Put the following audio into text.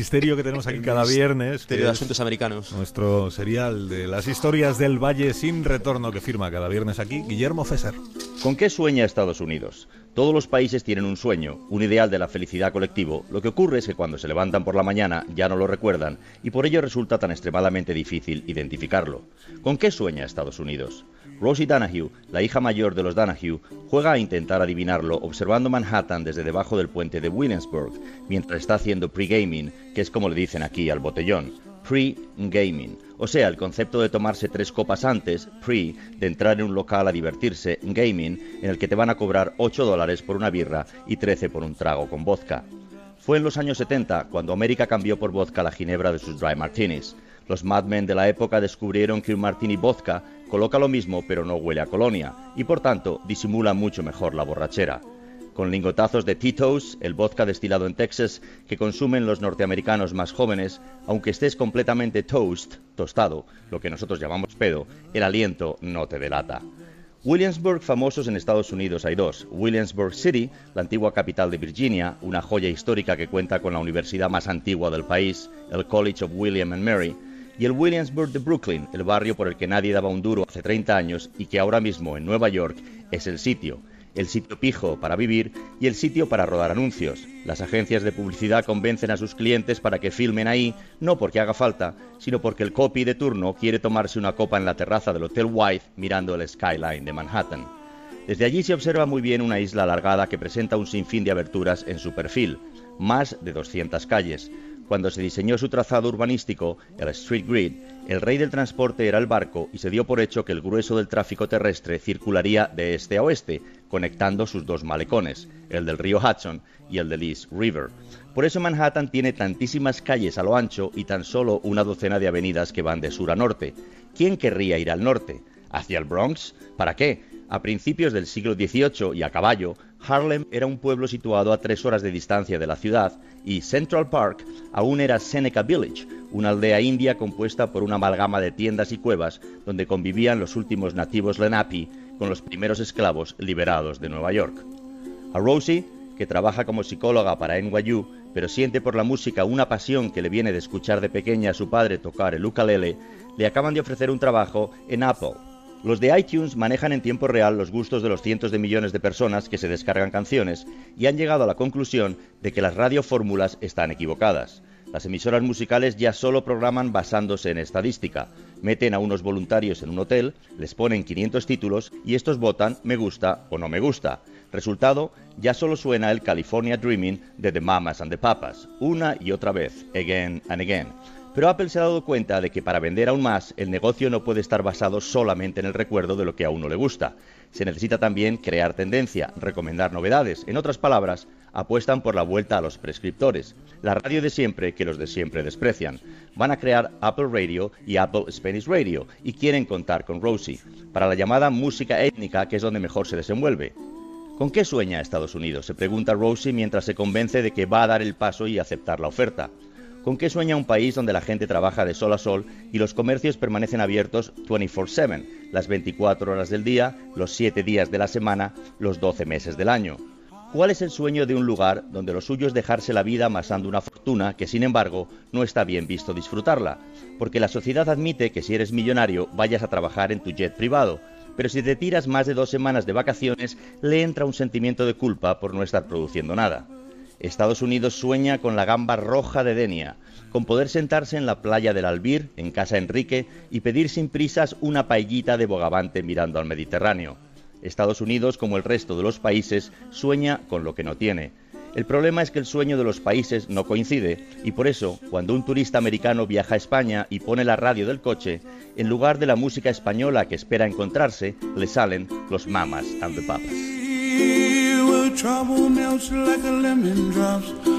misterio que tenemos aquí cada viernes. Misterio de asuntos americanos. Nuestro serial de las historias del Valle sin retorno que firma cada viernes aquí Guillermo Fesser. ¿Con qué sueña Estados Unidos? Todos los países tienen un sueño, un ideal de la felicidad colectivo. Lo que ocurre es que cuando se levantan por la mañana ya no lo recuerdan y por ello resulta tan extremadamente difícil identificarlo. ¿Con qué sueña Estados Unidos? Rosie Donahue, la hija mayor de los Donahue, juega a intentar adivinarlo observando Manhattan desde debajo del puente de Williamsburg, mientras está haciendo pre-gaming, que es como le dicen aquí al botellón. Pre-gaming, o sea, el concepto de tomarse tres copas antes, pre, de entrar en un local a divertirse, gaming, en el que te van a cobrar 8 dólares por una birra y 13 por un trago con vodka. Fue en los años 70 cuando América cambió por vodka la ginebra de sus dry martinis. Los madmen de la época descubrieron que un martini vodka coloca lo mismo pero no huele a colonia y por tanto disimula mucho mejor la borrachera. Con lingotazos de Tito's, el vodka destilado en Texas que consumen los norteamericanos más jóvenes, aunque estés completamente toast, tostado, lo que nosotros llamamos pedo, el aliento no te delata. Williamsburg famosos en Estados Unidos hay dos. Williamsburg City, la antigua capital de Virginia, una joya histórica que cuenta con la universidad más antigua del país, el College of William and Mary, y el Williamsburg de Brooklyn, el barrio por el que nadie daba un duro hace 30 años y que ahora mismo en Nueva York es el sitio, el sitio pijo para vivir y el sitio para rodar anuncios. Las agencias de publicidad convencen a sus clientes para que filmen ahí, no porque haga falta, sino porque el copy de turno quiere tomarse una copa en la terraza del Hotel White mirando el skyline de Manhattan. Desde allí se observa muy bien una isla alargada que presenta un sinfín de aberturas en su perfil, más de 200 calles, cuando se diseñó su trazado urbanístico, el Street Grid, el rey del transporte era el barco y se dio por hecho que el grueso del tráfico terrestre circularía de este a oeste, conectando sus dos malecones, el del río Hudson y el del East River. Por eso Manhattan tiene tantísimas calles a lo ancho y tan solo una docena de avenidas que van de sur a norte. ¿Quién querría ir al norte? ¿Hacia el Bronx? ¿Para qué? A principios del siglo XVIII y a caballo, Harlem era un pueblo situado a tres horas de distancia de la ciudad y Central Park aún era Seneca Village, una aldea india compuesta por una amalgama de tiendas y cuevas donde convivían los últimos nativos Lenape con los primeros esclavos liberados de Nueva York. A Rosie, que trabaja como psicóloga para NYU, pero siente por la música una pasión que le viene de escuchar de pequeña a su padre tocar el ukulele, le acaban de ofrecer un trabajo en Apple, los de iTunes manejan en tiempo real los gustos de los cientos de millones de personas que se descargan canciones y han llegado a la conclusión de que las radiofórmulas están equivocadas. Las emisoras musicales ya solo programan basándose en estadística. Meten a unos voluntarios en un hotel, les ponen 500 títulos y estos votan me gusta o no me gusta. Resultado, ya solo suena el California Dreaming de The Mamas and the Papas, una y otra vez, again and again. Pero Apple se ha dado cuenta de que para vender aún más, el negocio no puede estar basado solamente en el recuerdo de lo que a uno le gusta. Se necesita también crear tendencia, recomendar novedades. En otras palabras, apuestan por la vuelta a los prescriptores, la radio de siempre que los de siempre desprecian. Van a crear Apple Radio y Apple Spanish Radio y quieren contar con Rosie para la llamada música étnica que es donde mejor se desenvuelve. ¿Con qué sueña Estados Unidos? se pregunta Rosie mientras se convence de que va a dar el paso y aceptar la oferta. ¿Con qué sueña un país donde la gente trabaja de sol a sol y los comercios permanecen abiertos 24/7, las 24 horas del día, los 7 días de la semana, los 12 meses del año? ¿Cuál es el sueño de un lugar donde lo suyo es dejarse la vida amasando una fortuna que, sin embargo, no está bien visto disfrutarla? Porque la sociedad admite que si eres millonario vayas a trabajar en tu jet privado, pero si te tiras más de dos semanas de vacaciones le entra un sentimiento de culpa por no estar produciendo nada. Estados Unidos sueña con la gamba roja de Denia, con poder sentarse en la playa del Albir, en casa Enrique, y pedir sin prisas una paellita de bogavante mirando al Mediterráneo. Estados Unidos, como el resto de los países, sueña con lo que no tiene. El problema es que el sueño de los países no coincide y por eso, cuando un turista americano viaja a España y pone la radio del coche, en lugar de la música española que espera encontrarse, le salen los mamas and the papas. Trouble melts like a lemon drops